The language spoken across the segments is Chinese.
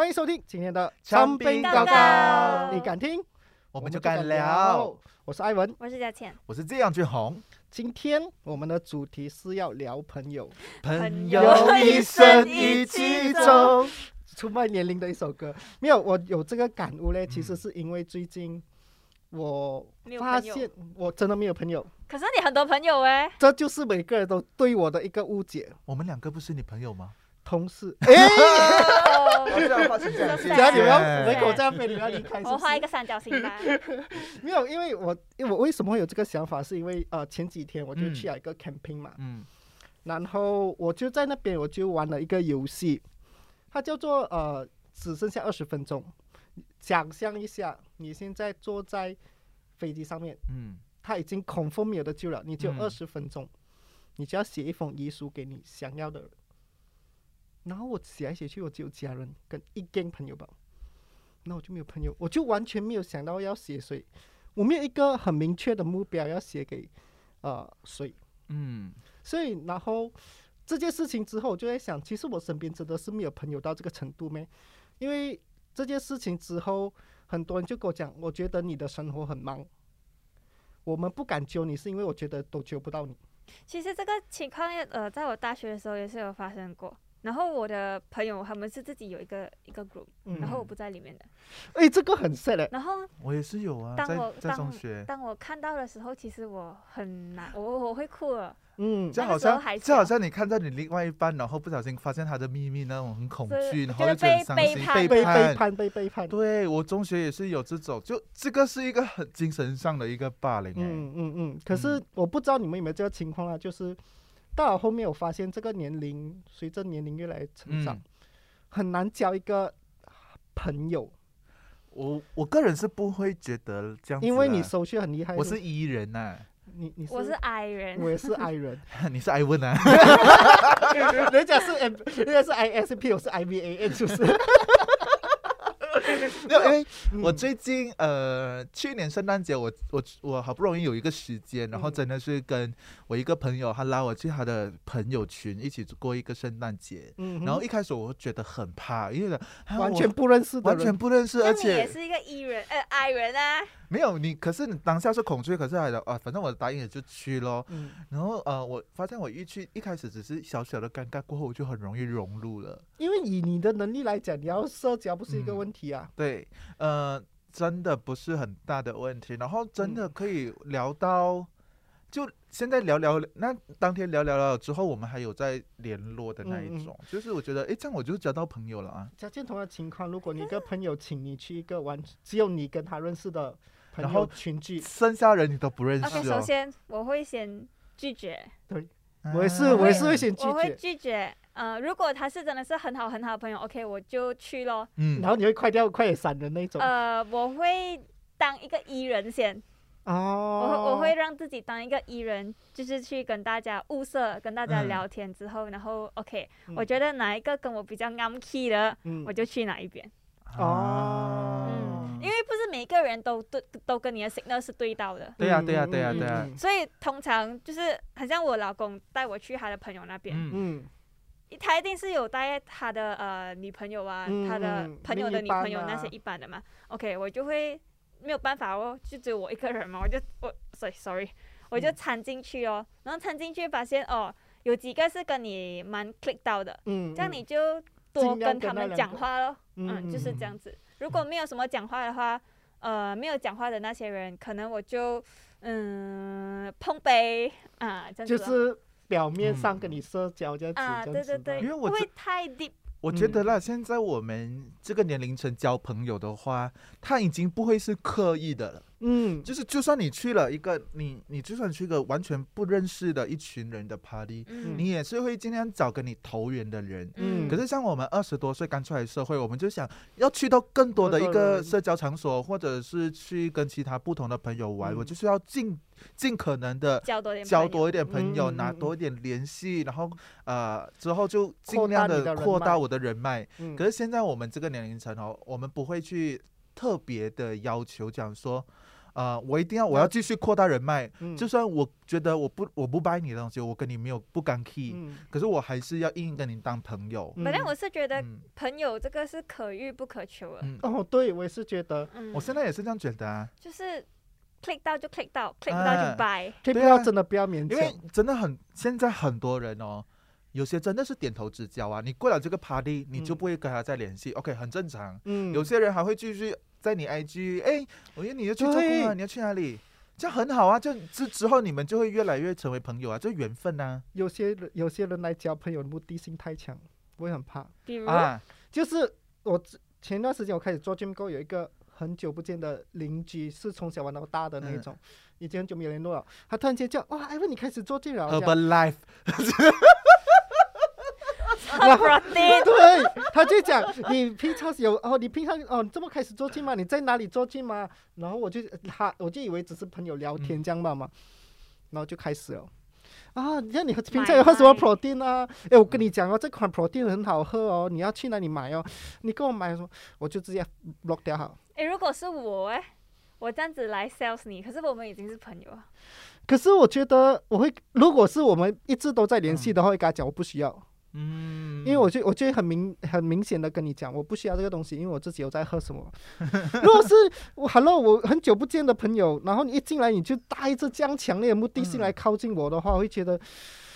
欢迎收听今天的长兵高高高你敢听，我们就敢聊。。我是艾文，我是佳倩，我是这样俊宏，今天我们的主题是要聊朋友，朋友友一生一起走。出卖年龄的一首歌。没有，我有这个感悟嘞，其实嗯是因为最近我发现我真的没有朋友，可是你很多朋友哎，这就是每个人都对我的一个误解。我们两个不是你朋友吗？同事，哎，哦这样的话请这样是只要你们要是人口这样飞，你们要离开是不是。我画一个三角形吧。没有，因为我因为我为什么会有这个想法，是因为呃前几天我就嗯去了一个 camping 嘛，嗯然后我就在那边我就玩了一个游戏，它叫做呃只剩下二十分钟。想象一下，你现在坐在飞机上面，嗯它已经空风没有得救了，你只有嗯二十分钟，你就要写一封遗书给你想要的人。然后我写来写去，我只有家人跟一根朋友吧，那我就没有朋友，我就完全没有想到要写谁，我没有一个很明确的目标要写给呃谁，嗯所以然后这件事情之后，我就在想，其实我身边真的是没有朋友到这个程度咩？因为这件事情之后，很多人就跟我讲，我觉得你的生活很忙，我们不敢揪你，是因为我觉得都揪不到你。其实这个情况呃，在我大学的时候也是有发生过。然后我的朋友他们是自己有一个一个 group，嗯然后我不在里面的。哎，这个很 sad 嘞。然后我也是有啊，当我在在中当学，当我看到的时候，其实我很难，我我会哭了。嗯，就好像就好像你看到你另外一半，然后不小心发现他的秘密那种很恐惧，然后就觉得很伤心，被背叛被背叛。被背叛。对我中学也是有这种，就这个是一个很精神上的一个霸凌哎、嗯嗯嗯。可是我不知道你们有没有这个情况啊，就是到了后面我发现这个年龄随着年龄越来越成长，嗯。很难交一个朋友，我我个人是不会觉得这样，因为你手续很厉害。我是 E 人呐、你你我是 I 人，我也是 I 人，你是艾问啊，人家是 M，人家是 ISP，我是 IVAN，是不是？没有，因为嗯我最近呃，去年圣诞节我我我好不容易有一个时间，然后嗯真的是跟我一个朋友，他拉我去他的朋友群一起过一个圣诞节。嗯，然后一开始我觉得很怕，因为啊完全不认识的完，全不认识，而且你也是一个 E 人，呃 I 人啊。没有你，可是你当下是恐惧，可是还的啊，反正我答应了就去咯。嗯，然后呃，我发现我一去一开始只是小小的尴尬，过后我就很容易融入了。因为以你的能力来讲，你要社交不是一个嗯问题啊。对，呃，真的不是很大的问题，然后真嗯的可以聊到，就现在聊聊，那当天聊聊了之后，我们还有在联络的那嗯嗯一种，就是我觉得，哎，这样我就交到朋友了啊。加见同样的情况，如果你一个朋友请你去一个完只有你跟他认识的朋然后群聚，剩下人你都不认识 OK，哦。首先我会先拒绝，对我也是，啊我也是会先拒绝我会，拒绝。呃，如果他是真的是很好很好的朋友，OK，我就去咯。嗯，然后你会快掉快点闪的那种。呃，我会当一个伊人先，哦我会哦，我会让自己当一个伊人，就是去跟大家物色，跟大家嗯聊天之后，然后 OK，嗯我觉得哪一个跟我比较啱 key 的，嗯我就去哪一边。哦嗯，因为不是每个人都对都跟你的 signal 是对到的，对呀、嗯对呀、对呀、嗯对呀、嗯。所以通常就是很像我老公带我去他的朋友那边，嗯。嗯他一定是有带他的呃女朋友啊，嗯他的嗯朋友的女朋友那些一般的嘛。OK，我就会没有办法哦，就只有我一个人嘛，我就我 sorry sorry，我就嗯掺进去哦，然后掺进去发现哦，有几个是跟你蛮 click 到的，嗯，这样你就多跟他们讲话咯。嗯嗯，就是这样子。如果没有什么讲话的话，呃，没有讲话的那些人，可能我就嗯碰杯啊，这样子就是表面上嗯跟你社交这样子，啊，这样子对对对，因为我不会太 deep。我觉得啦，现在我们这个年龄层交朋友的话，他已经不会是刻意的了。嗯，就是就算你去了一个你你就算去一个完全不认识的一群人的 party，、嗯。你也是会尽量找跟你投缘的人。嗯。可是像我们二十多岁刚出来社会，我们就想要去到更多的一个社交场所，或者是去跟其他不同的朋友玩，嗯。我就是要尽尽可能的交多点朋友。交多一点朋友，拿多一点联系，然后呃之后就尽量的扩大我的人脉。嗯。可是现在我们这个年龄层哦，我们不会去特别的要求讲说，呃，我一定要我要继续扩大人脉，嗯。就算我觉得我不我不掰你的东西，我跟你没有不干 key，、嗯。可是我还是要硬硬跟你当朋友。嗯。反正我是觉得嗯。朋友这个是可遇不可求的，嗯，哦，对我也是觉得。嗯，我现在也是这样觉得啊，就是 click 到就 click 到，click 不到啊。就拜。可以不对啊。要真的不要勉因为强。真的很现在很多人哦。有些真的是点头之交啊，你过了这个 party，你就嗯不会跟他再联系、o k 很正常。嗯，有些人还会继续在你 IG，哎，我约你要去做工啊，你要去哪里？这样很好啊，就之之后你们就会越来越成为朋友啊，这缘分呐有些人有些人来交朋友的目的性太强，我也很怕。比如，啊。就是我前段时间我开始做 gym 后，有一个很久不见的邻居，是从小玩到大的那种，已经很久没有联络了。他突然间叫哇，艾文你开始做 gym 了，这样 对，他就讲你平常有哦，你平常哦你这么开始做 gym 吗？你在哪里做 gym 吗？然后我就他我就以为只是朋友聊天这样吧嘛，然后就开始了。啊，你看你平常有喝什么买 protein 啊？哎，我跟你讲哦，这款 protein 很好喝哦，你要去哪里买哦？你跟我买什么？我就直接 block 掉好。诶，如果是我哎，我这样子来 sales 你，可是我们已经是朋友了。可是我觉得我会，如果是我们一直都在联系的话，会跟他讲我不需要，嗯，因为我就我就会很明很明显的跟你讲，我不需要这个东西，因为我自己有在喝什么。如果是我 hello 我很久不见的朋友，然后你一进来你就带着这样强烈的目的性嗯来靠近我的话，我会觉得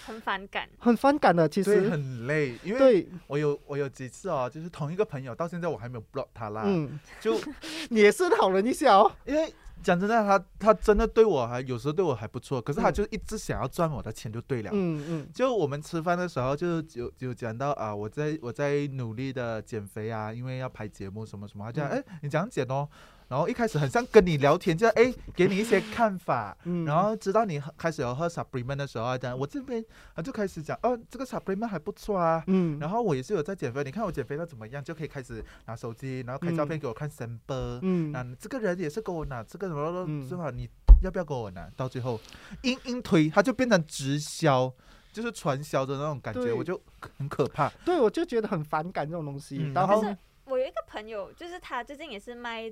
很反感，很反感的。其实，很累，因为，我有我有几次哦，就是同一个朋友，到现在我还没有 block 他啦，嗯，就 你也是讨论一下哦。因为讲真的，他他真的对我还有时候对我还不错，可是他嗯。就一直想要赚我的钱就对了。嗯嗯。就我们吃饭的时候就就就讲到啊，我在我在努力的减肥啊，因为要拍节目什么什么，他讲哎、嗯你这样减哦，然后一开始很像跟你聊天，就哎给你一些看法，嗯，然后直到你开始有喝 supplement 的时候啊，讲我这边啊就开始讲哦这个 supplement 还不错啊，嗯，然后我也是有在减肥，你看我减肥到怎么样，就可以开始拿手机，然后开照片嗯给我看 sample，、嗯那这个人也是给我拿这个什么嗯是吧？你要不要给我拿？到最后硬硬推，他就变成直销，就是传销的那种感觉，我就很可怕。对，我就觉得很反感这种东西。然后嗯然后我有一个朋友，就是他最近也是卖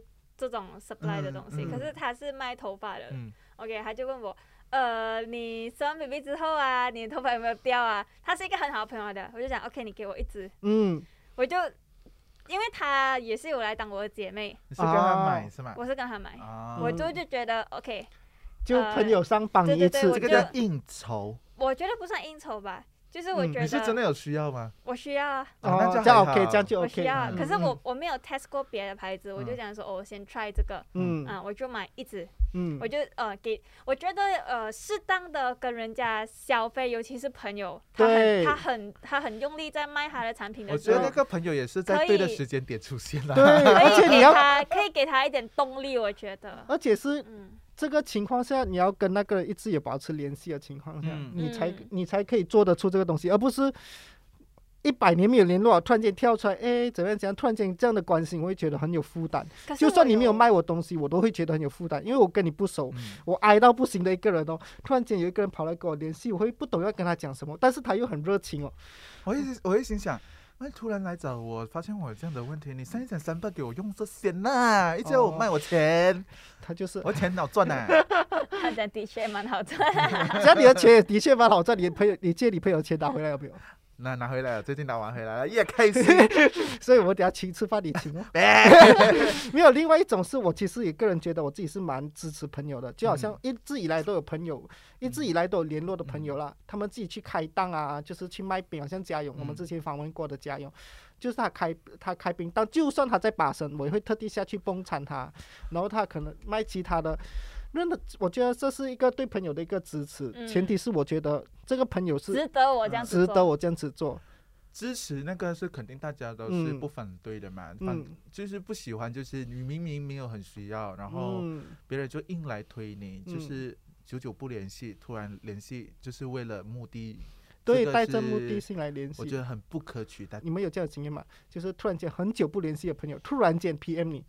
这种 supply 的东西，嗯可是他是卖头发的。嗯。OK，他就问我，呃，你生完 baby 之后啊，你的头发有没有掉啊？他是一个很好的朋友来的，我就想 OK，你给我一支，嗯，我就因为他也是有来当我的姐妹，你是跟他啊买是吗？我是跟他买，啊，我就就觉得 OK，就朋友上榜一次对对对我，这个叫应酬。我觉得不算应酬吧，就是我嗯觉你是真的有需要吗？我需要啊。哦那哦，这样 OK，这样就我 OK。需要可是嗯我我没有 test 过别的牌子，我就嗯讲说，哦，我先 try 这个，嗯啊，我就买一支，嗯我就呃给，我觉得呃适当的跟人家消费，尤其是朋友，他很他很他很用力在卖他的产品的时候，觉得那个朋友也是在可对的以时间点出现了。对，可以给而且你要，他可以给他一点动力，我觉得，而且是嗯，这个情况下，你要跟那个人一直有保持联系的情况下，嗯。你才嗯。你才可以做得出这个东西，而不是一百年没有联络，突然间跳出来，哎，怎么样怎样，突然间这样的关心，我会觉得很有负担。就算你没有卖我东西，我都会觉得很有负担，因为我跟你不熟，嗯。我挨到不行的一个人哦，突然间有一个人跑来跟我联系，我会不懂要跟他讲什么，但是他又很热情哦，我一直我一心想，那突然来找我，发现我有这样的问题，你三一讲三八给我用这些呐，一直要我哦卖我钱，他就是，我钱好赚呐？他的的确蛮好赚，只要你的钱也的确蛮好赚，你朋友你借你朋友钱拿回来有没有？拿拿回来了，最近拿完回来了，也开心。所以我等下请吃饭你请 哦。没有，另外一种是我其实也个人觉得我自己是蛮支持朋友的，就好像一直以来都有朋友，一直以来都有联络的朋友啦，他们自己去开档啊，就是去卖饼，好像家勇，我们嗯之前访问过的家勇，就是他开他开冰档，就算他在把生，我也会特地下去帮衬他，然后他可能卖其他的。真的，我觉得这是一个对朋友的一个支持，嗯前提是我觉得这个朋友是值得我这样子做值得我这样子做。支持那个是肯定大家都是嗯不反对的嘛，反嗯，就是不喜欢就是你明明没有很需要，然后嗯别人就硬来推你，就嗯是久久不联系，突然联系就是为了目的，对，带着目的性来联系。我觉得很不可取代。你们有这样的经验吗？就是突然间很久不联系的朋友，突然间 PM 你，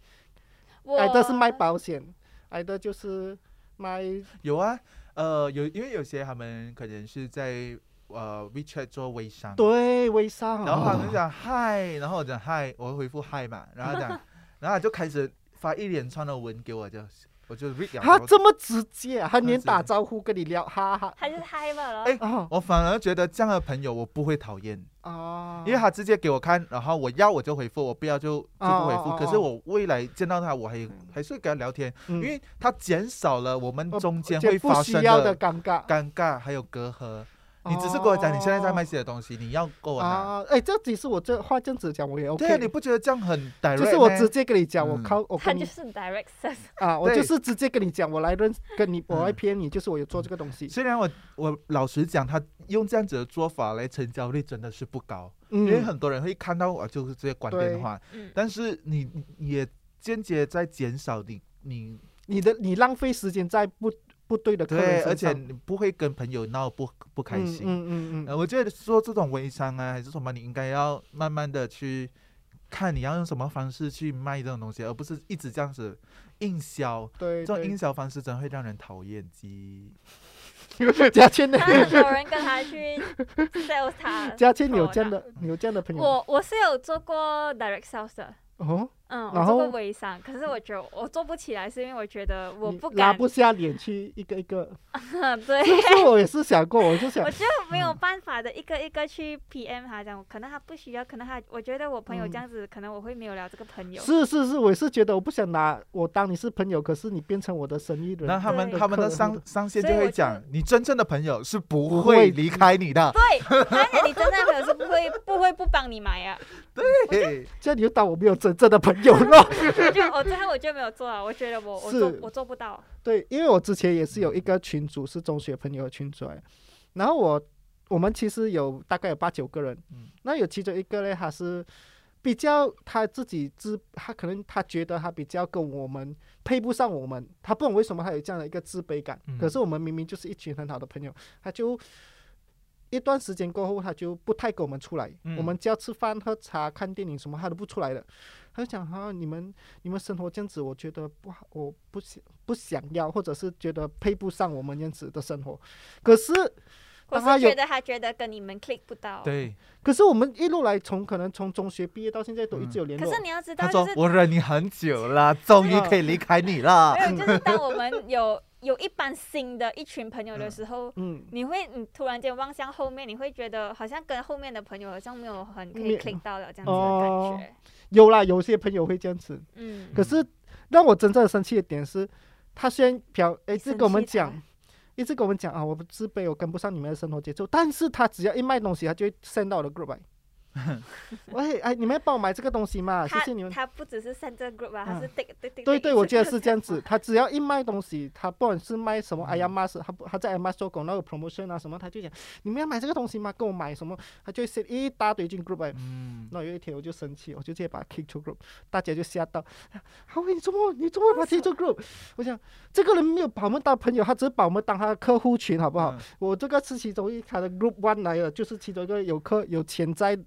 我挨的是卖保险，挨的就是卖有啊，呃，有因为有些他们可能是在呃 WeChat 做微商，对微商，然后他们哦讲嗨，然后我讲嗨，我会回复嗨嘛，然后讲，然后他就开始发一连串的文给我，就我就 read 了。他这么直接啊，他连打招呼跟你聊，哈哈他就是嗨吧了。哎啊我反而觉得这样的朋友我不会讨厌，哦，因为他直接给我看，然后我要我就回复，我不要就就不回复。可是我未来见到他，我还还是会跟他聊天，嗯因为他减少了我们呃中间不会发生需要的尴尬。尴尬还有隔阂。你只是跟我讲你现在在卖这些东西，你要跟我拿。啊，哎，这其实我这话这样子讲我也 OK，对啊，你不觉得这样很 direct 就是我直接跟你讲，我嗯靠，我跟你他就是 direct 啊，我就是直接跟你讲，我来认跟你，我来嗯骗你，就是我有做这个东西。虽然我我老实讲，他用这样子的做法来成交率真的是不高，因为嗯，很多人会看到我就是直接关对电话，嗯，但是你你也间接在减少你你你的你浪费时间在不不对的客人对，而且你不会跟朋友闹不不开心。嗯嗯嗯呃，嗯，我觉得说这种微商啊，还是什么，你应该要慢慢的去看你要用什么方式去卖这种东西，而不是一直这样子硬销。对这种硬。销方式真会让人讨厌鸡。嘉谦呢？他很多人跟他去 sales 他。嘉谦，你有这样的你有这样的朋友？我我是有做过 direct sales 的，哦，嗯，我然做过微商，可是我觉得我做不起来，是因为我觉得我不敢，拉不下脸去一个一个。对，这是我也是想过，我就想我，就没有办法的一个一个去 PM 他讲，可能他不需要，可能他，我觉得我朋友这样子，可能我会没有了这个朋友。是是是，我也是觉得我不想拿我当你是朋友，可是你变成我的生意人。那他们他们的上上线就就会讲，你真正的朋友是不不会会离开你的。对，而且你真正的朋友是不会不会不帮你买啊，对，这样你就当我没有真正的朋友了。我就我最后我就没有做啊，我觉得我我做我做不到。对，因为我之前也是有一个群组是中学朋友的群组来，然后我我们其实有大概有八九个人，嗯那有其中一个呢，他是比较他自己自，他可能他觉得他比较跟我们配不上我们，他不懂为什么他有这样的一个自卑感，嗯可是我们明明就是一群很好的朋友，他就。一段时间过后，他就不太跟我们出来。嗯我们只要吃饭、喝茶、看电影什么，他都不出来了。他就讲哈、你们你们生活这样子，我觉得不好，我不想不想要，或者是觉得配不上我们这样子的生活。可是，我是觉得他觉得跟你们 click 不到。。对，可是我们一路来从可能从中学毕业到现在都一直有联络。可是你要知道，他就是说我忍你很久了，终于可以离开你了。没有，就是当我们有有一班新的一群朋友的时候，嗯，你会你突然间望向后面，你会觉得好像跟后面的朋友好像没有很可以没 click 到了这样子的哦感觉。有啦，有些朋友会这样子。嗯，可是让我真正生气的点是，他虽然表诶一直跟我们讲，一直跟我们讲啊，我不自卑，我跟不上你们的生活节奏，但是他只要一卖东西，他就会 send 到我的 group 来。喂，哎，你们帮我买这个东西嘛？谢谢你们。他不只是这个 group 啊，他嗯是 take take take。对对，我觉得是这样子。他只要一卖东西，他不管是卖什么嗯 i a m a s 他不他在 m a 做广告有 promotion 啊什么，他就讲你们要买这个东西吗？跟我买什么？他就会 send 一大堆进 group 来。嗯，那有一天我就生气，我就直接把他 kick 出 group，大家就吓到，好，你怎么你怎么把他 kick 出 group？我想这个人没有把我们当朋友，他只是把我们当他的客户群，好不好？嗯我这个是其中一他的 group one 来的，就是其中一个有客有潜在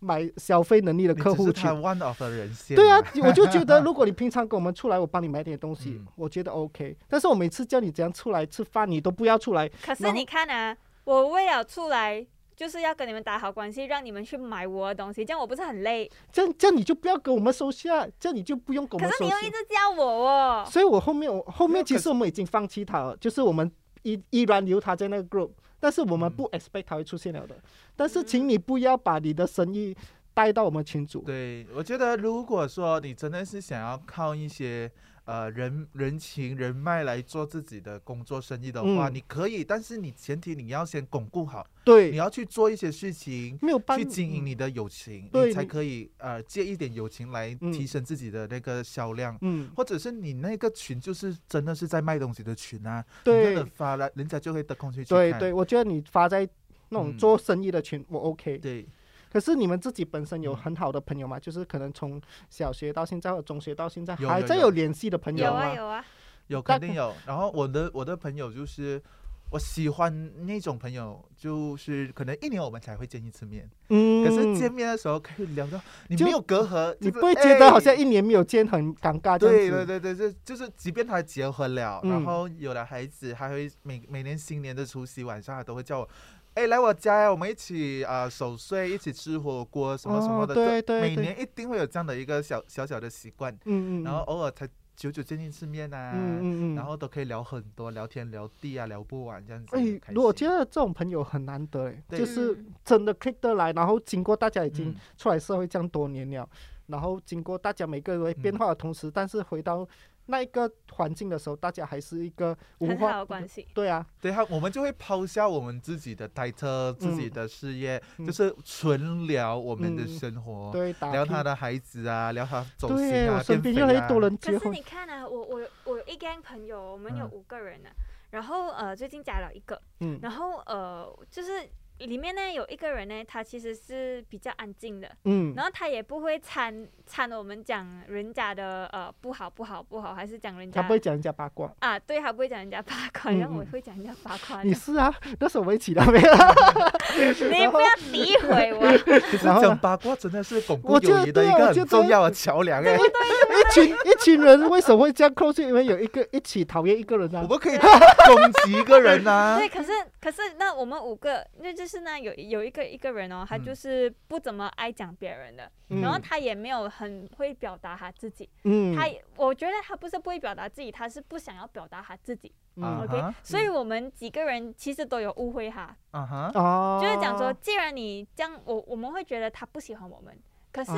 买消费能力的客户群是。one of 的人线。对啊，，我就觉得 如果你平常跟我们出来，我帮你买点东西，嗯我觉得 OK。但是我每次叫你怎样出来吃饭，你都不要出来。可是你看啊，我为了出来。就是要跟你们打好关系，让你们去买我的东西，这样我不是很累？这样这样你就不要跟我们收下，这样你就不用跟我可是你又一。直叫我哦。所以我后面我后面其实我们已经放弃他了，就是我们依依然留他在那个 group，但是我们嗯不 expect 他会出现了的。但是请你不要把你的生意带到我们群组。对，我觉得如果说你真的是想要靠一些呃人人情人脉来做自己的工作生意的话，嗯。你可以，但是你前提你要先巩固好，对。你，要去做一些事情。没有办去经营嗯。你的友情，对你你才可以呃借一点友情来嗯。提升自己的那个销量，嗯，或者是你那个群就是真的是在卖东西的群啊，对。的发了，人家就会得空去去看对对，我觉得你发在那种嗯。做生意的群，我 OK。对可是你们自己本身有嗯很好的朋友吗？就是可能从小学到现在，或者中学到现在有有有还在有联系的朋友？啊有啊，有肯定有。然后我的我的朋友就是。我喜欢那种朋友，就是可能一年我们才会见一次面，嗯，可是见面的时候可以聊到你就没有隔阂，就是你不会觉得好像哎一年没有见很尴尬这对样子？对对对，就就是即便他结婚了，嗯然后有了孩子，还会每每年新年的除夕晚上，他都会叫我，哎，来我家呀，我们一起啊、呃守岁，一起吃火锅什么什么的。哦对对对每年一定会有这样的一个小小小的习惯，嗯嗯，然后偶尔才久久见一次面啊，嗯嗯嗯。然后都可以聊很多，聊天聊地啊，聊不完这样子。哎我觉得这种朋友很难得，哎，对就是嗯真的 click 得来，然后经过大家已经嗯出来社会这样多年了，然后经过大家每个人变嗯化的同时，但是回到那一个环境的时候，大家还是一个无很好的关系。对啊，对啊，我们就会抛下我们自己的 title、自己嗯的事业，嗯就是纯聊我们的嗯。生活，对，打聊他的孩子啊，聊他走心对，啊，我身边变肥啊。越来越多人结可是，你看啊，我我我有一 gang 朋友，我们有嗯。五个人呢、然后呃最近加了一个，嗯。然后呃就是里面呢有一个人呢，他其实是比较安静的，嗯然后他也不会掺掺我们讲人家的呃不好不好不好，还是讲人家他不会讲人家八卦。啊，对他不会讲人家八卦，嗯然后我嗯会讲人家八卦，你是啊，那时候我一起的没有？你不要诋毁我。讲八卦真的是巩固友谊的一个很重要的桥梁哎。一群一群人为什么会这样 close？因为有一个一起讨厌一个人啊。我们可以 攻击一个人呐、对，可是可是那我们五个，那就是呢有有一个一个人哦，他嗯就是不怎么爱讲别人的，嗯然后他也没有很会表达他自己，嗯，他也我觉得他不是不会表达自己，他是不想要表达他自己、嗯啊 o k 哈所以我们几个人其实都有误会哈，啊哈，哦，就是讲说，既然你这样，我我们会觉得他不喜欢我们，可是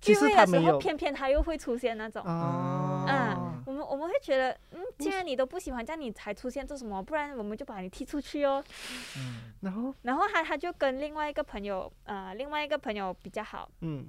聚会的时候偏偏他又会出现那种。哦，嗯，我们我们会觉得，嗯，既然你都不喜欢，这样你才出现做什么？不然我们就把你踢出去哦。嗯。然后然后他他就跟另外一个朋友，呃，另外一个朋友比较好，嗯。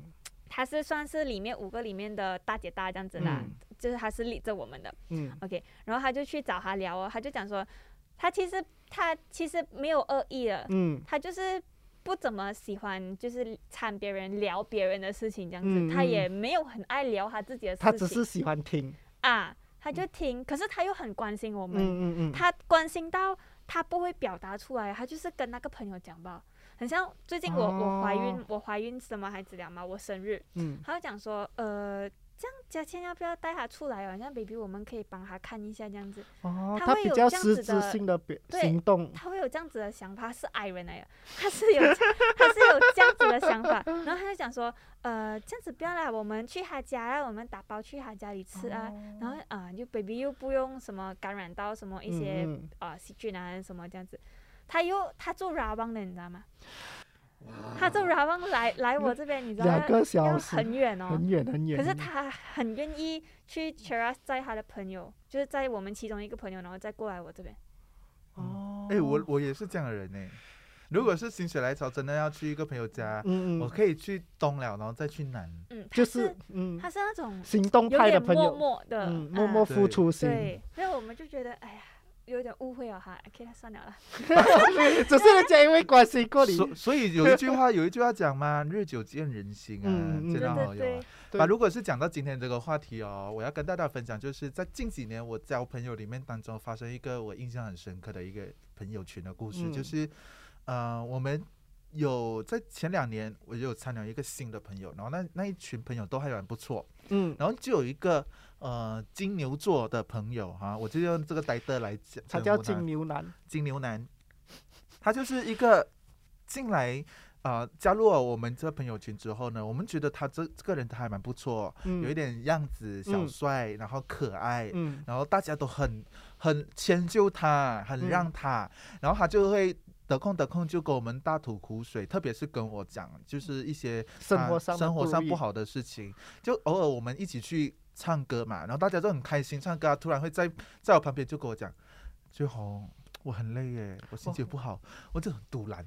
他是算是里面五个里面的大姐大这样子啦，嗯就是他是理着我们的。嗯，OK。然后他就去找他聊哦，他就讲说，他其实他其实没有恶意的，嗯。他就是不怎么喜欢就是掺别人聊别人的事情这样子，他也没有很爱聊他自己的事情，他只是喜欢听，啊，他就听，可是他又很关心我们，嗯嗯嗯，他关心到他不会表达出来，他就是跟那个朋友讲吧。很像最近我、我怀孕哦，我怀孕什么孩子了嘛，我生日，嗯。他就讲说，呃，这样嘉倩要不要带他出来哦？像 baby 我们可以帮他看一下这样子，哦，他会他比较有这样实质子的性的表对行动，他会有这样子的想法，是矮人来的，他是有他是有这样子的想法，然后他就讲说，呃，这样子不要啦，我们去他家啦，我们打包去他家里吃啊，然后啊、就 baby 又不用什么感染到什么一些嗯啊、细菌啊什么这样子，他又他做 Rawang 的，你知道吗？他住 Rawang 来来我这边，你知道两个要小时很远哦。很远很远，可是他很愿意去 Cheras 载他的朋友，就是载我们其中一个朋友，然后再过来我这边。哦，哎、我我也是这样的人呢。如果是心血来潮，真的要去一个朋友家，嗯嗯，我可以去东了，然后再去南。嗯，就是嗯。他是那种行动派的朋友，默默的，默默付出型，对，所以我们就觉得，哎呀，有点误会哦哈，OK，算了啦。只是人家因为关心过你，所所以有一句话，有一句话讲嘛，日久见人心啊，嗯嗯真对对的好友啊。，啊，如果是讲到今天这个话题哦，我要跟大家分享，就是在近几年我交朋友里面当中发生一个我印象很深刻的一个朋友群的故事，嗯。就是呃，我们有在前两年我就有参加一个新的朋友，然后那那一群朋友都还蛮不错，嗯，然后就有一个呃金牛座的朋友哈、我就用这个呆的来讲，他叫金牛男，金牛男，他就是一个进来啊、呃加入了我们这个朋友圈之后呢，我们觉得他这这个人他还蛮不错，嗯，有一点样子小嗯。帅，然后可爱，嗯。然后大家都很很迁就他，很嗯。让他，然后他就会。得空得空就跟我们大吐苦水，特别是跟我讲，就是一些啊生活上的生活上不好的事情，就偶尔我们一起去唱歌嘛，然后大家都很开心唱歌啊，突然会在在我旁边就跟我讲，最红。我很累耶，我心情不好，我就很堵然。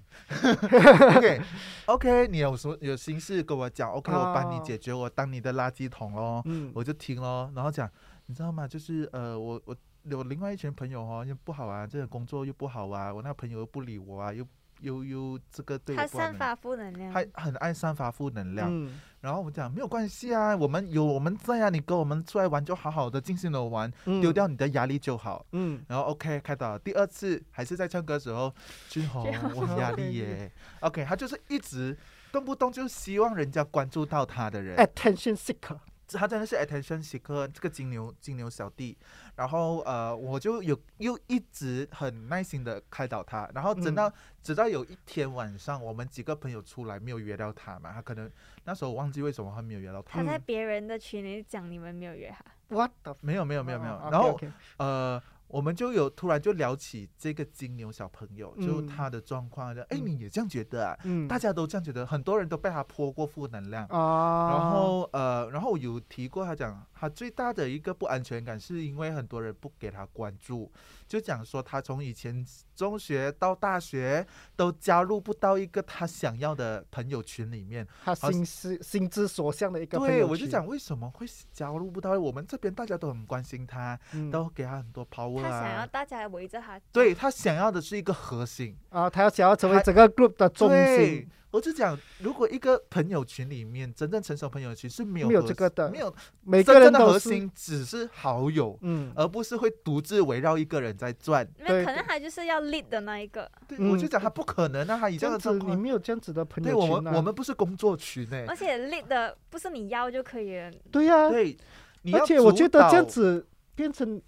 OK OK，你有什么有心事跟我讲，OK，我帮你哦解决，我当你的垃圾桶咯。嗯，我就听咯，然后讲，你知道吗？就是呃，我我有另外一群朋友哦，又不好啊，这个工作又不好啊，我那朋友又不理我啊，又又又这个对我他散发负能量，他很爱散发负能量。嗯然后我们讲没有关系啊，我们有我们在啊，你跟我们出来玩就好好的尽兴的玩，嗯丢掉你的压力就好。嗯然后 OK 开导，第二次还是在唱歌的时候，君红君红我很压力耶。OK，他就是一直动不动就希望人家关注到他的人。，attention seeker，他真的是 attention seeker，这个金牛金牛小弟。然后呃，我就有又一直很耐心的开导他，然后直到、直到有一天晚上，我们几个朋友出来没有约到他嘛，他可能那时候我忘记为什么他没有约到他他。在别人的群里讲你们没有约他，what？没有没有没有没有哦，然后呃，我们就有突然就聊起这个金牛小朋友，就嗯。他的状况，就哎，嗯你也这样觉得啊？嗯，大家都这样觉得，很多人都被他泼过负能量。啊，然后呃，然后我有提过，他讲他最大的一个不安全感，是因为很多人不给他关注，就讲说他从以前中学到大学都加入不到一个他想要的朋友群里面。他心思心之所向的一个朋对，友我就讲为什么会加入不到？我们这边大家都很关心他，嗯都给他很多 power 他想要啊。大家围着他。对他想要的是一个核心，啊，他要想要成为整个 group 的中心，，我就讲，如果一个朋友群里面真正成熟朋友群是没有没有这个的没有每个人的，核心只是好友，嗯，而不是会独自围绕一个人在转。那对可能他就是要 lead 的那一个，对，嗯。我就讲他不可能啊，他以这这样子你样的状况。没有这样子的朋友群啊。我们，我们不是工作群诶、而且 lead 的不是你要就可以了。对呀，对，你而且我觉得这样子变成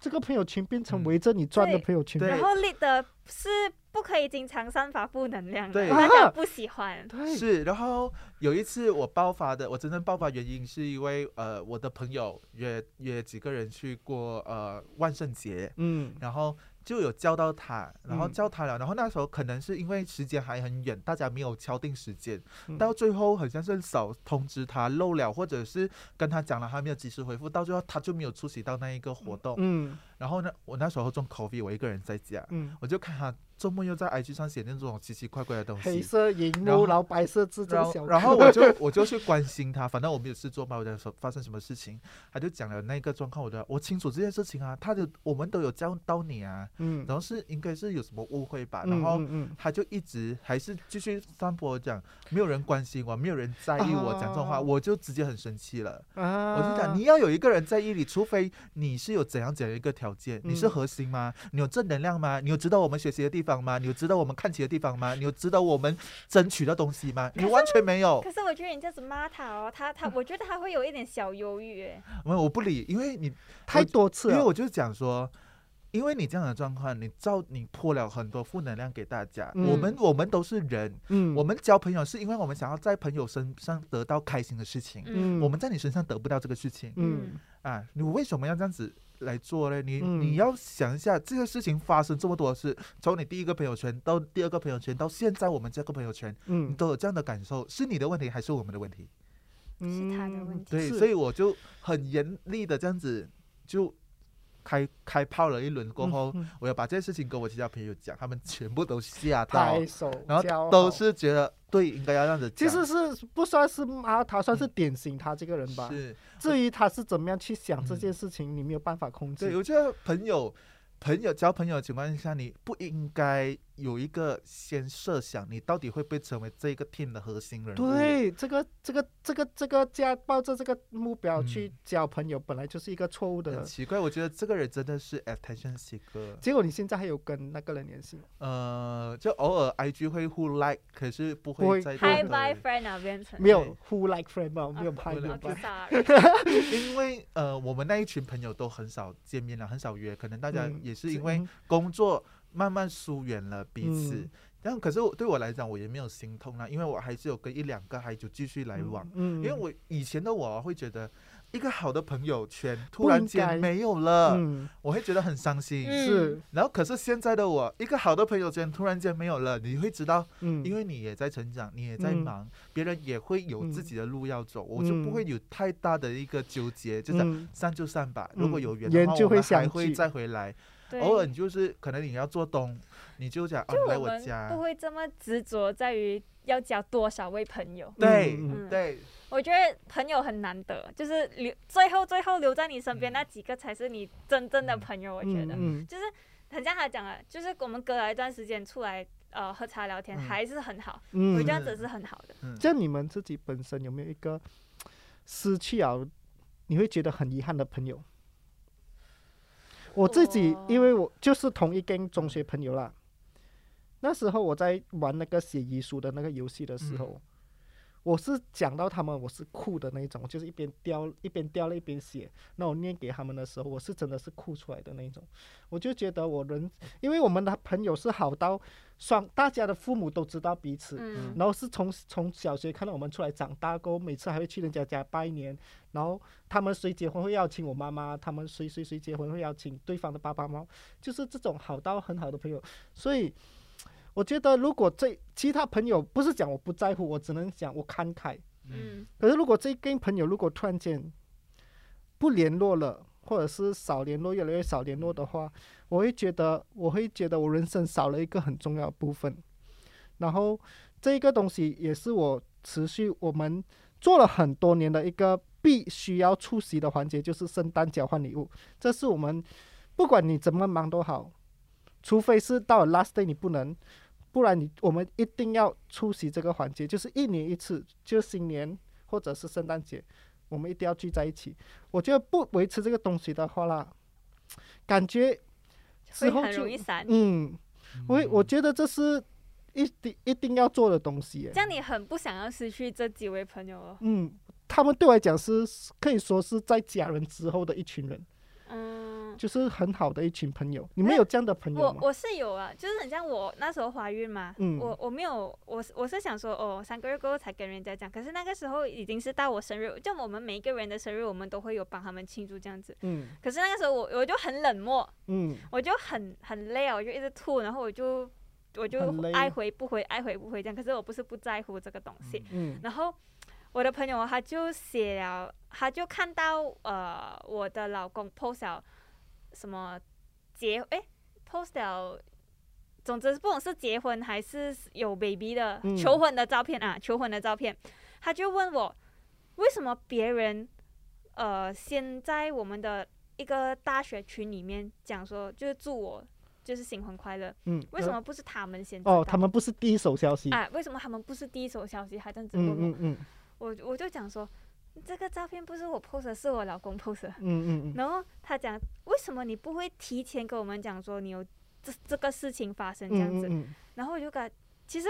这个朋友群变成嗯。围着你转的朋友群，对。然后 lead 的是不可以经常散发负能量的，对。大家啊不喜欢。对，是，然后有一次我爆发的，我真正爆发原因是因为呃，我的朋友约约几个人去过呃万圣节，嗯。然后就有叫到他，然后嗯。叫他了，然后那时候可能是因为时间还很远，大家没有敲定时间，嗯。到最后好像是少通知他漏了，或者是跟他讲了他没有及时回复，到最后他就没有出席到那一个活动。嗯。然后呢，我那时候中 COVID，我一个人在家，嗯，我就看他周末又在 IG 上写那种奇奇怪怪的东西黑西。色荧然后幕，然后白色字小，后然后我就 我就去关心他，反正我没有事做嘛，我在说发生什么事情，他就讲了那个状况，我的我清楚这件事情啊，他的我们都有教到你啊，嗯，然后是应该是有什么误会吧，嗯然后他就一直还是继续散播讲，没有人关心我，没有人在意我讲这种话，啊我就直接很生气了。啊，我就讲，你要有一个人在意你，除非你是有怎样怎样一个条件，你是嗯核心吗？你有正能量吗？你有值得我们学习的地方吗？你有值得我们看齐的地方吗？你有值得我们争取的东西吗？你完全没有。可是我觉得你这样子骂他哦，他他，我觉得他会有一点小忧郁诶。没有，我不理，因为你，太多次了，因为我就讲说。因为你这样的状况，你造你泼了很多负能量给大家。我们嗯我们都是人，嗯，我们交朋友是因为我们想要在朋友身上得到开心的事情。嗯我们在你身上得不到这个事情嗯啊，你为什么要这样子来做嘞？你、嗯你要想一下，这个事情发生这么多次，从你第一个朋友圈到第二个朋友圈，到现在我们这个朋友圈，你嗯都有这样的感受，是你的问题还是我们的问题？是他的问嗯题对，所以我就很严厉的这样子就开开炮了一轮过后，嗯嗯我要把这件事情跟我其他朋友讲，他们全部都吓到然后都是觉得对，应该要这样子其。实是不算是骂他，算是点醒他这个人吧。是，至于他是怎么样去想这嗯件事情，你没有办法控对，制。我觉得朋友朋友交朋友的情况下，你不应该有一个先设想，你到底会不会成为这个 team 的核心人物？对，这个这个这个这个家抱着这个目标去嗯交朋友，本来就是一个错误的很的。奇怪，我觉得这个人真的是 attention seeker。结果你现在还有跟那个人联系吗？呃，就偶尔 IG 会互 like，可是不不会会在 Hi 对 bye friend 啊，变成没有 who like friend 吧？没有啊拍，没有 OK 拍。sorry，因为呃，我们那一群朋友都很少见面了，很少约，可能大家嗯也是因为嗯工作慢慢疏远了彼此。嗯但可是我对我来讲，我也没有心痛啦，因为我还是有跟一两个孩子继续来往。嗯，因为我以前的我会觉得，一个好的朋友圈突然间没有了，嗯我会觉得很伤心。嗯是然后可是现在的我，一个好的朋友圈突然间没有了，你会知道，嗯，因为你也在成长，你也在嗯忙，别人也会有自嗯己的路要走，我就不会有太大的一个纠结，就是嗯散就散吧。如果嗯有缘的话，就会我们还会再回来。对，偶尔你就是可能你要做东，你就讲哦，就你来我们家不。会这么执着在于要交多少位朋友。对嗯嗯对，我觉得朋友很难得，就是留最后最后留在你身边嗯那几个才是你真正的嗯朋友。我觉得，嗯就是很像他讲的，就是我们隔了一段时间出来呃喝茶聊天，嗯还是很好，我觉得这样子是很好的。嗯，这样你们自己本身有没有一个失去啊你会觉得很遗憾的朋友？我自己，因为我就是同一跟中学朋友啦。那时候我在玩那个写遗书的那个游戏的时候，我是讲到他们，我是哭的那一种，就是一边掉一边掉泪一边写。那我念给他们的时候，我是真的是哭出来的那一种。我就觉得我人，因为我们的朋友是好到双，大家的父母都知道彼此，嗯然后是从从小学看到我们出来长大过后，每次还会去人家家拜年，然后他们谁结婚会邀请我妈妈，他们谁谁谁结婚会邀请对方的爸爸妈妈，就是这种好到很好的朋友。所以我觉得，如果这其他朋友不是讲我不在乎，我只能讲我慷慨。嗯可是如果这跟朋友如果突然间不联络了，或者是少联络，越来越少联络的话，我会觉得，我会觉得我人生少了一个很重要的部分。然后这个东西也是我持续我们做了很多年的一个必须要出席的环节，就是圣诞交换礼物。这是我们不管你怎么忙都好，除非是到了 last day 你不能，不然你我们一定要出席这个环节，就是一年一次，就新年或者是圣诞节，我们一定要聚在一起。我觉得不维持这个东西的话啦，感觉之后就容易散。嗯，我我觉得这是一定一定要做的东西耶这。样你很不想要失去这几位朋友哦。嗯，他们对我来讲是可以说是在家人之后的一群人，嗯，就是很好的一群朋友。你们有这样的朋友吗？我我是有啊，就是很像我那时候怀孕嘛，嗯我我没有，我是我是想说，哦，三个月过后才跟人家讲，可是那个时候已经是到我生日，就我们每一个人的生日，我们都会有帮他们庆祝这样子。嗯可是那个时候我我就很冷漠，嗯我就很很累啊，我就一直吐，然后我就我就爱回不回，爱回不回这样。可是我不是不在乎这个东西，嗯然后我的朋友他就写了，他就看到呃我的老公 post 了什么结诶 post 了，总之不管是结婚还是有 baby 的、嗯求婚的照片啊，求婚的照片，他就问我为什么别人呃先在我们的一个大学群里面讲说，就是祝我就是新婚快乐，嗯，为什么不是他们先？哦，他们不是第一手消息。哎，为什么他们不是第一手消息还这样子问我？嗯嗯嗯我我就讲说，这个照片不是我 pose 的，是我老公 pose 的。嗯嗯嗯然后他讲，为什么你不会提前跟我们讲说你有这这个事情发生这样子？嗯嗯然后我就感，其实，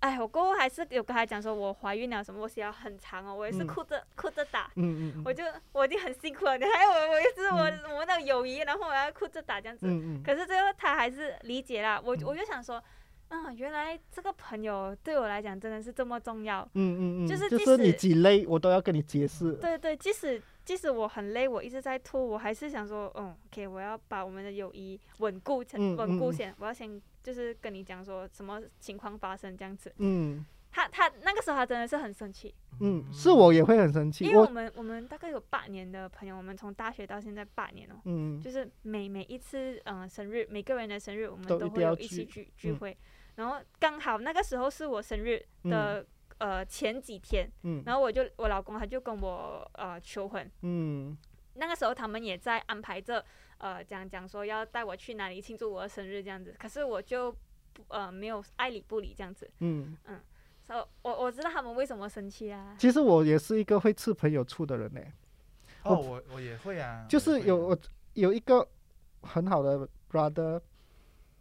哎，我过后还是有跟他讲说我怀孕了什么，我血要很长哦，我也是嗯哭着、哭着打。嗯嗯我就我已经很辛苦了，你还有我我一直我、我们的友谊，然后我要哭着打这样子。嗯嗯可是最后他还是理解了，我我就想说，嗯，原来这个朋友对我来讲真的是这么重要。嗯嗯嗯，就是即就是你几累，我都要跟你解释。对对，即使即使我很累，我一直在吐，我还是想说，嗯，OK，我要把我们的友谊稳固成稳固先，我要先就是跟你讲说什么情况发生这样子。嗯他他那个时候他真的是很生气，嗯，是我也会很生气。因为我我们我们大概有八年的朋友，我们从大学到现在八年哦，嗯就是每每一次嗯、呃生日，每个人的生日我们都会有一起聚聚会，然后刚好那个时候是我生日的、呃前几天，嗯然后我就我老公他就跟我呃求婚。嗯那个时候他们也在安排着，呃，讲讲说要带我去哪里庆祝我的生日这样子，可是我就不呃没有爱理不理这样子，嗯，所、以我我知道他们为什么生气啊。其实我也是一个会吃朋友醋的人呢。哦，我我也会啊，就是有我有一个很好的 brother，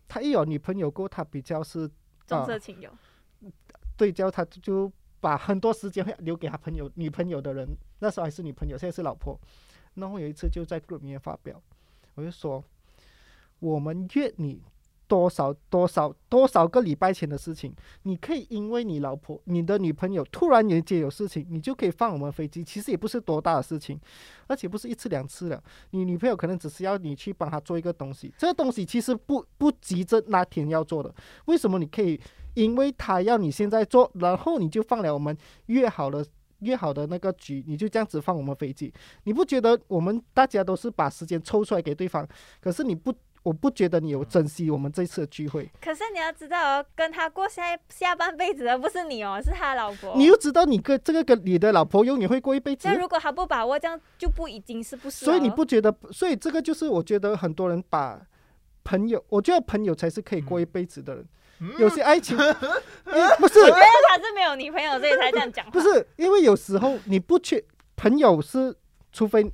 他一有女朋友过，他比较是重啊色轻友，对焦，他就把很多时间会留给他朋友女朋友的人，那时候还是女朋友，现在是老婆。然后有一次就在 group 里面发表，我就说，我们约你多少多少多少个礼拜前的事情，你可以因为你老婆、你的女朋友突然间有事情，你就可以放我们飞机，其实也不是多大的事情，而且不是一次两次了。你女朋友可能只是要你去帮她做一个东西，这个东西其实不不急着那天要做的，为什么你可以因为她要你现在做，然后你就放了我们约好了。约好的那个局，你就这样子放我们飞机，你不觉得我们大家都是把时间抽出来给对方？可是你不，我不觉得你有珍惜我们这次的聚会。可是你要知道哦，跟他过下下半辈子的不是你哦，是他老婆。你又知道你跟这个跟你的老婆永远会过一辈子那，如果他不把握，这样就不已经是不是哦？所以你不觉得？所以这个就是我觉得很多人把朋友，我觉得朋友才是可以过一辈子的人。有些爱情，诶 不是我觉得他是没有女朋友，所以才这样讲。不是，因为有时候你不缺朋友是，除非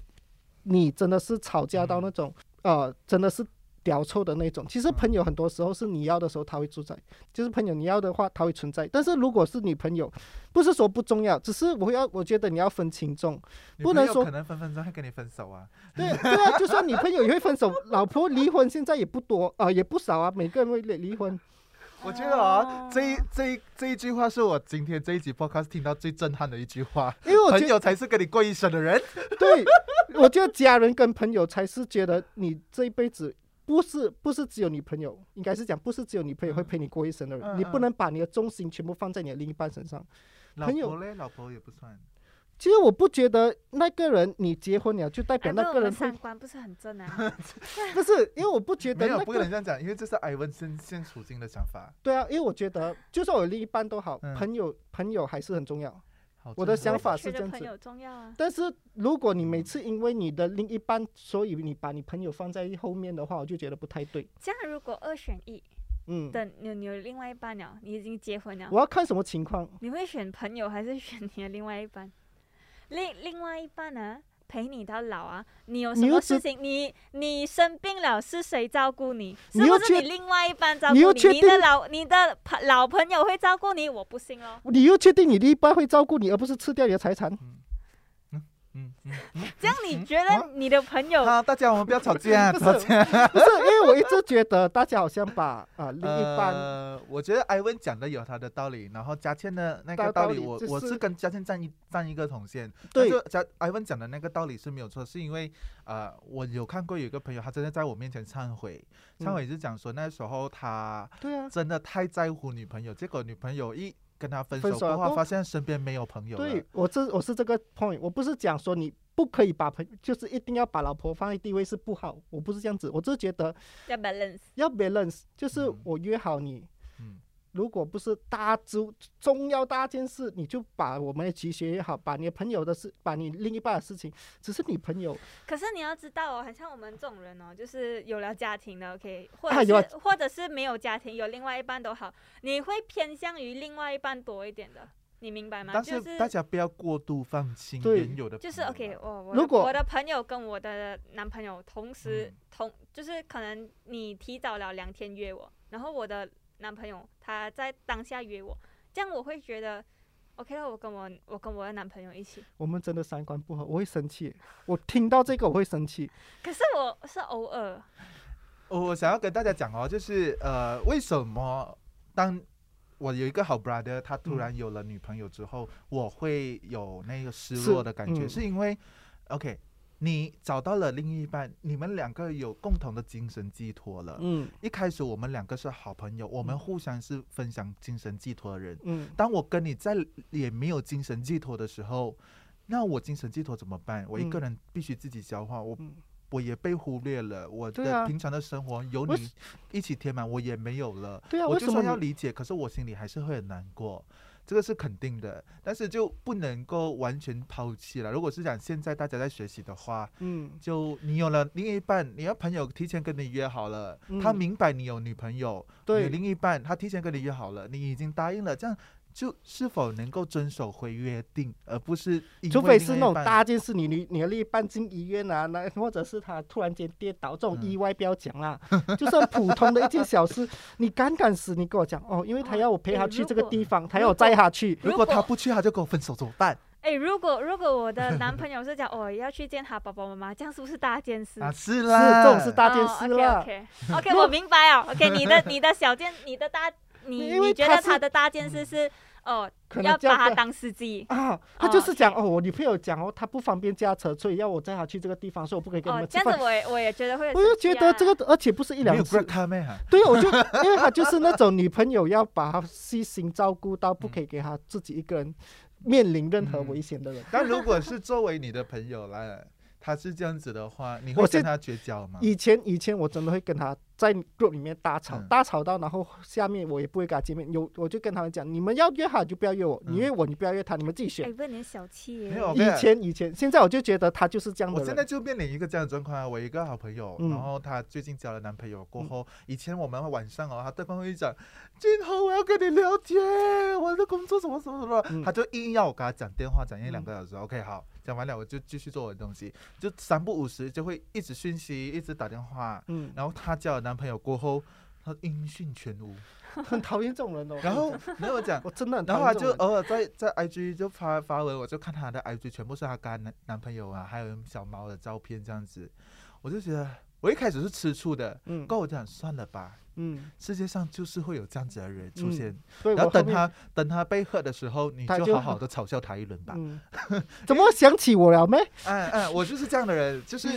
你真的是吵架到那种，呃，真的是表臭的那种。其实朋友很多时候是你要的时候他会住在，就是朋友你要的话他会存在。但是如果是女朋友，不是说不重要，只是我要我觉得你要分轻重。不能说可能分分钟会跟你分手啊。对对啊，就算女朋友也会分手，老婆离婚现在也不多啊、也不少啊，每个人会离离婚。我觉得啊，这一这一这一句话是我今天这一集 podcast 听到最震撼的一句话。因为我，朋友才是跟你过一生的人。对，我觉得家人跟朋友才是觉得你这一辈子。不是不是只有女朋友，应该是讲不是只有女朋友会陪你过一生的人，嗯嗯你不能把你的重心全部放在你的另一半身上。老朋友婆嘞，老婆也不算。其实我不觉得那个人你结婚了就代表那个人三观不是很正啊。不是，因为我不觉得没有，那个不能这样讲，因为这是艾文现现处境的想法。对啊，因为我觉得就算我另一半都好，嗯朋友朋友还是很重要。好我的想法是这样子朋友重要啊。但是如果你每次因为你的另一半，所以你把你朋友放在后面的话，我就觉得不太对。这样如果二选一，嗯，等你你有另外一半了，你已经结婚了，我要看什么情况。你会选朋友还是选你的另外一半？另另外一半呢？陪你到老啊！你有什么事情？你你生病了，是谁照顾你？是你又确不是你另外一半照顾你？你又确你的老你的朋老朋友会照顾你？我不信哦。你又确定你的一半会照顾你，而不是吃掉你的财产？嗯嗯嗯。这样你觉啊得你的朋友啊，大家我们不要吵架，不是吵架。不是，因为我一直觉得大家好像把啊、另一半、呃，我觉得艾文讲的有他的道理，然后佳倩的那个道道理，我、就是我是跟佳倩站一站一个统线。对。佳艾文讲的那个道理是没有错，是因为呃，我有看过有一个朋友，他真的在我面前忏悔，忏嗯悔是讲说那时候他对啊，真的太在乎女朋友，结果女朋友一跟他分手过后，分手过后发现身边没有朋友。对我这我是这个 point，我不是讲说你不可以把朋，就是一定要把老婆放在第一位是不好，我不是这样子，我只是觉得要 balance，要 balance，就是嗯我约好你，嗯，如果不是大重重要大件事，你就把我们的集学也好，把你的朋友的事，把你另一半的事情，只是你朋友，可是你要知道哦，很像我们这种人哦，就是有了家庭的，OK，或啊有者是、或者是没有家庭，有另外一半都好，你会偏向于另外一半多一点的，你明白吗？但就是大家不要过度放心对原有的朋友，就是 OK，我我如果我的朋友跟我的男朋友同时、嗯同，就是可能你提早了两天约我，然后我的男朋友他在当下约我，这样我会觉得 OK 了，我跟我我跟我的男朋友一起，我们真的三观不合，我会生气，我听到这个我会生气，可是我是偶尔，我我想要跟大家讲哦，就是呃，为什么当我有一个好 brother，他突嗯然有了女朋友之后，我会有那个失落的感觉，嗯。是因为 OK，你找到了另一半，你们两个有共同的精神寄托了。嗯一开始我们两个是好朋友，我们嗯互相是分享精神寄托的人。嗯，当我跟你在也没有精神寄托的时候，那我精神寄托怎么办？我一个嗯人必须自己消化，我嗯我也被忽略了，我的平常的生活有你一起填满，我也没有了。对啊，我就为什么你算要理解，可是我心里还是会很难过，这个是肯定的。但是就不能够完全抛弃了。如果是讲现在大家在学习的话，嗯就你有了另一半，你要朋友提前跟你约好了，他嗯明白你有女朋友，你另一半他提前跟你约好了，你已经答应了，这样就是否能够遵守回约定，而不是除非是那种大件事，你你你的另一半进医院啊，那或者是他突然间跌倒这种嗯意外，不要讲啦，就算普通的一件小事，你敢敢死，你跟我讲哦，因为他哦要我陪他去这个地方，他要我载他去，如果如果他不去，他就跟我分手怎么办？哎，如果如果我的男朋友是讲哦要去见他爸爸妈妈，这样是不是大件事？啊，是是啦，这种是大件事啦。OK OK，, 我明白哦。OK，你的你的小件，你的大，你因为你觉得他的大件事是哦，可能要把他当司机。啊，他哦就是讲哦，我女朋友讲哦，她不方便驾车，所以要我载她去这个地方，所以我不可以跟你哦，们吃饭。这样子我也我也觉得会有我就觉得这啊个，而且不是一两次哈？对，我就因为他就是那种女朋友要把他细心照顾到不嗯可以给他自己一个人面临任何嗯危险的人。但如果是作为你的朋友来，他是这样子的话，你会跟他绝交吗？以前以前我真的会跟他在 group 里面大吵，嗯大吵到然后下面我也不会跟他见面，有我就跟他们讲，你们要约好就不要约我，嗯你约我你不要约他，你们自己选哎，选。不能小气耶。没有以前以前，现在我就觉得他就是这样的我现在。就面临一个这样的状况啊，我一个好朋友，嗯然后她最近交了男朋友过嗯后，以前我们晚上哦，她对方会讲，俊豪我要跟你聊天，我的工作什么什么什么，嗯她就硬要我跟他讲电话讲一两嗯个小时、o k 好，讲完了我就继续做我的东西，就三不五时就会一直讯息，一直打电话。嗯，然后她交了男朋友过后，她音讯全无。很讨厌这种人哦。然后没有讲，我真的很然后她就。偶尔在在 IG 就发发文，我就看她的 IG 全部是她跟她男男朋友啊，还有小猫的照片这样子，我就觉得我一开始是吃醋的，嗯跟我讲算了吧，嗯，世界上就是会有这样子的人出嗯现，对，然后等他等他被喝的时候，你就就好好的 嘲笑他一轮吧。嗯，怎么想起我了没？嗯 嗯，我就是这样的人，就是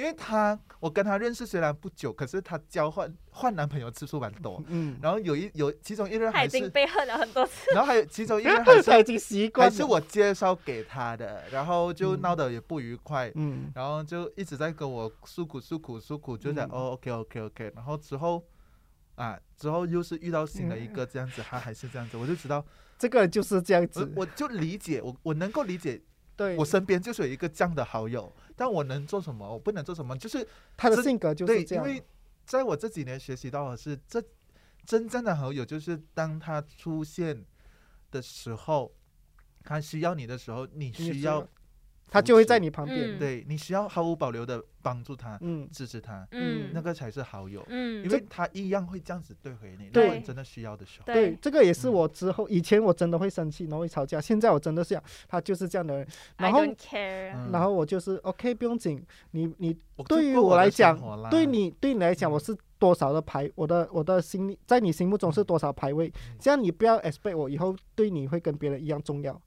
因为他我跟他认识虽然不久，可是他交换换男朋友次数蛮多。嗯，然后有一有其中一任他已经还是，被恨了很多次。然后还有其中一任还是他已经习惯了。还是我介绍给他的，然后就嗯闹得也不愉快，嗯然后就一直在跟我诉苦诉苦诉苦，就讲、嗯哦 OK OK OK，然后之后啊之后又是遇到新的一嗯个这样子，他还是这样子，我就知道这个人就是这样子。我就理解我我能够理解，对，我身边就是有一个这样的好友，但我能做什么，我不能做什么，就是他的性格就是对，这样。因为在我这几年学习到的是，这真正的好友就是当他出现的时候，他需要你的时候，你需要他就会在你旁边。嗯对你需要毫无保留的帮助他、嗯，支持他，嗯，那个才是好友，嗯，因为他一样会这样子对回你。对如果你真的需要的时候，对，这个也是嗯我之后以前我真的会生气，然后会吵架。现在我真的是想他就是这样的人，I 然后 don't care。嗯然后我就是 OK，不用紧。你你我对于过我的来讲活啦对你对你来讲，嗯我是多少的排，我的我的心里在你心目中是多少排位？嗯这样你不要 expect 我以后对你会跟别人一样重要。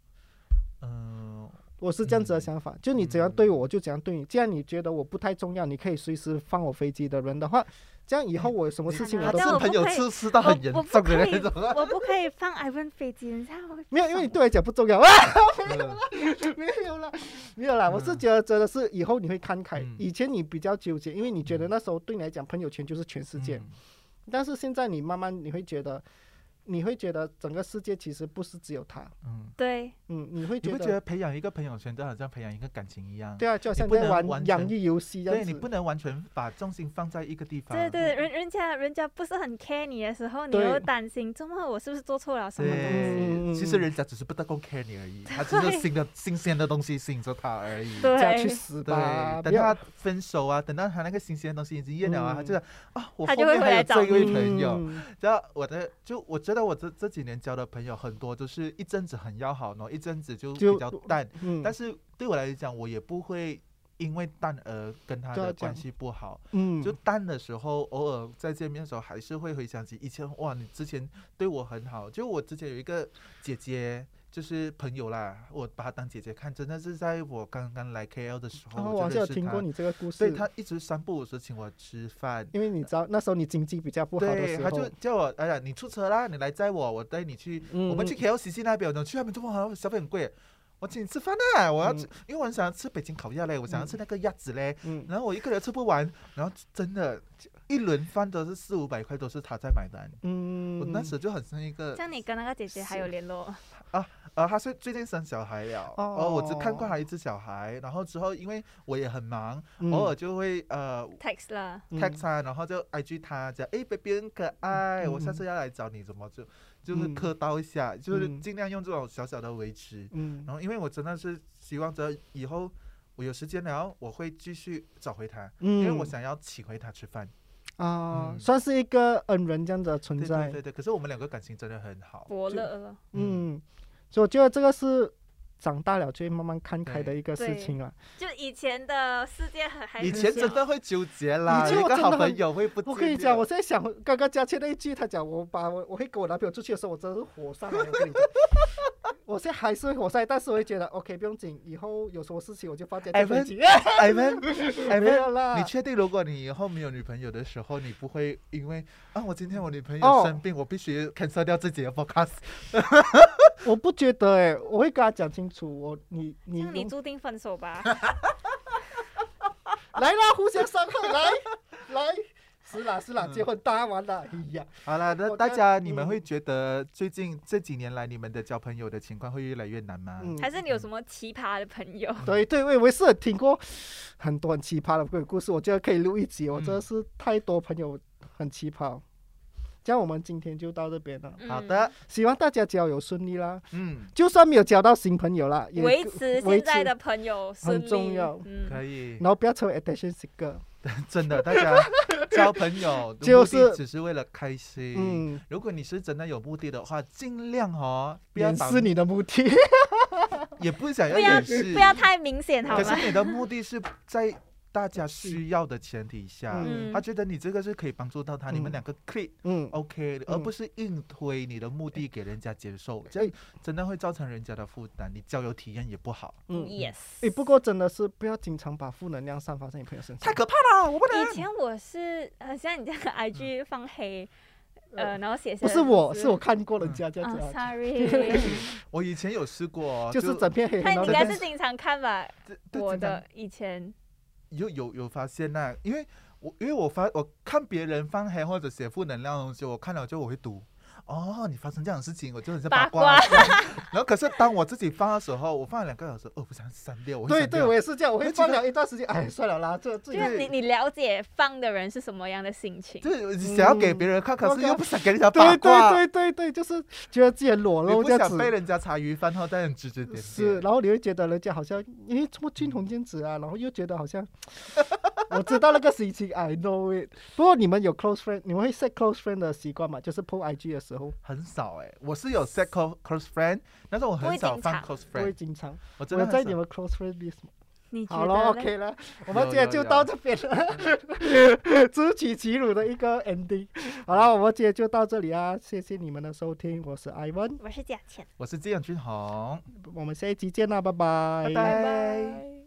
嗯，我是这样子的嗯想法，就你怎样对我，我就怎样对你。既然你觉得我不太重要，你可以随时放我飞机的人的话，这样以后我有什么事情我都是朋友吃吃到很严重的那种啊。我不可以放 Ivan 飞机，你知道吗？没有，因为你对我来讲不重要啊。嗯 没有了，没有了，我是嗯觉得真的是以后你会看开。嗯以前你比较纠结，因为你觉得嗯那时候对你来讲朋友圈就是全世界，嗯但是现在你慢慢你会觉得，你会觉得整个世界其实不是只有他，嗯，对，嗯，你会觉得你不觉得培养一个朋友圈就好像培养一个感情一样？对啊，就好像不在玩能完全养育游戏这对。你不能完全把重心放在一个地方。对对，人人家人家不是很 care 你的时候，你又担心，怎么我是不是做错了什么东西？嗯其实人家只是不得够 care 你而已，他只是新的新鲜的东西吸引着他而已。家去对，死对吧！，不要等他分手啊，等到他那个新鲜的东西已经厌了啊，他嗯就啊，我他就会后面还有回来找这位朋友。嗯然后我的就我觉得我这这几年交的朋友很多都是一阵子很要好，然后一阵子就就比较淡。嗯，但是对我来讲，我也不会因为淡而跟他的关系不好。嗯，就淡的时候，偶尔再见面的时候，还是会回想起以前哇，你之前对我很好。就我之前有一个姐姐，就是朋友啦，我把她当姐姐看，真的是在我刚刚来 KL 的时候，然后我好。像有听过你这个故事，对她一直三不五时请我吃饭。因为你知道那时候你经济比较不好的，时候她就，叫我，哎呀，你出车啦，你来载我，我带你去，嗯我们去嗯 KLCC 那边，我去那边做好消费很贵，我请你吃饭啊，我要吃，嗯因为我很想要吃北京烤鸭嘞，我想要吃那个鸭子嘞，嗯，然后我一个人吃不完，然后真的，一轮饭都是四五百块，都是他在买单。嗯，我那时就很像一个像，你跟那个姐姐还有联络。啊？呃，她是最近生小孩了，哦，我只看过她一次小孩，然后之后因为我也很忙，嗯。偶尔就会呃 text 了，嗯。Text 他，然后就 IG 她讲，哎，baby 很可爱，我下嗯次要来找你，怎么就就是嗯。客套一下，就是嗯。尽量用这种小小的维持。嗯。然后因为我真的是希望着以后我有时间了，我会继续找回他，嗯，因为我想要请回他吃饭。啊，嗯算是一个恩人这样的存在对，对对，可是我们两个感情真的很好。伯乐了。嗯，所以我觉得这个是长大了就会慢慢看开的一个事情了。就以前的世界很还以前真的会纠结啦，以前一个好我真的很朋友会不我跟你讲，我现在想刚刚佳倩那一句，他讲我把我我会跟我男朋友出去的时候，我真的是火上来。我跟你讲，我现在还是会火上来，但是我会觉得 OK，不用紧，以后有什么事情我就放假哎再飞机。艾文，艾没文，有啦，你确定如果你以后没有女朋友的时候，你不会因为啊，我今天我女朋友哦生病，我必须 cancel 掉自己的 podcast？我不觉得哎、我会跟他讲清楚，我你你你注定分手吧？来啦，互相伤害，来 来，是啦是啦，嗯结婚当然完了，哎呀，好了，那大家你们嗯会觉得最近这几年来你们的交朋友的情况会越来越难吗？嗯，还是你有什么奇葩的朋友？对对，我我也是有听过很多很奇葩的鬼故事，我觉得可以录一集，我真的嗯是太多朋友很奇葩。这样我们今天就到这边了，嗯好的，希望大家交友顺利啦。嗯，就算没有交到新朋友啦，也维持维持现在的朋友很重要嗯，可以，然后不要成为 attention seeker。真的，大家交朋友就是只是为了开心。嗯，如果你是真的有目的的话，尽量哦，不要把掩饰你的目的。也不想要不要掩饰，不要太明显好吗？可是你的目的是在大家需要的前提下，他觉得你这个是可以帮助到他，你们嗯两个 click 嗯，OK，而不是硬推你的目的给人家接受，这样真的会造成人家的负担，你交友体验也不好。嗯 Yes。哎，不过真的是不要经常把负能量散发在你朋友身上。太可怕了，我不能。以前我是呃，像你这样的 IG 放黑，呃，然后写不是我，是我看过人家这样哦子啊，，sorry，我以前有试过哦，就是整片黑黑，他应该是经常看吧？我的以前有有有发现那、因为我因为我发我看别人放黑或者写负能量的东西，我看了就我会读。哦，你发生这样的事情，我就很像八卦。然后可是当我自己放的时候，我放了两个小时，哦，不想删掉，我对对，我也是这样，我会放了一段时间，哎，算了啦，这这就是你你了解放的人是什么样的心情，就是想要给别人看，可是又不想给人家八对卦，对对对对，就是觉得自己很裸露不露这样子。想被人家茶余饭后在那指指点点。是，然后你会觉得人家好像，哎，怎么俊宏这样子啊？然后又觉得好像，我知道那个心情，I know it。不过你们有 close friend，你们会 set close friend 的习惯吗？就是 po IG 的时候，很少哎、我是有 set close close friend，但是我很少放 close friend，会经常。我我真的在你们 close friend list 吗。你好了，OK 了，我们今天就到这边了，自取其辱的一个 ending。好了，我们今天就到这里啊，谢谢你们的收听，我是艾文，我是贾倩，我是季阳君宏。我们下一集见啦，拜拜，拜拜。拜拜。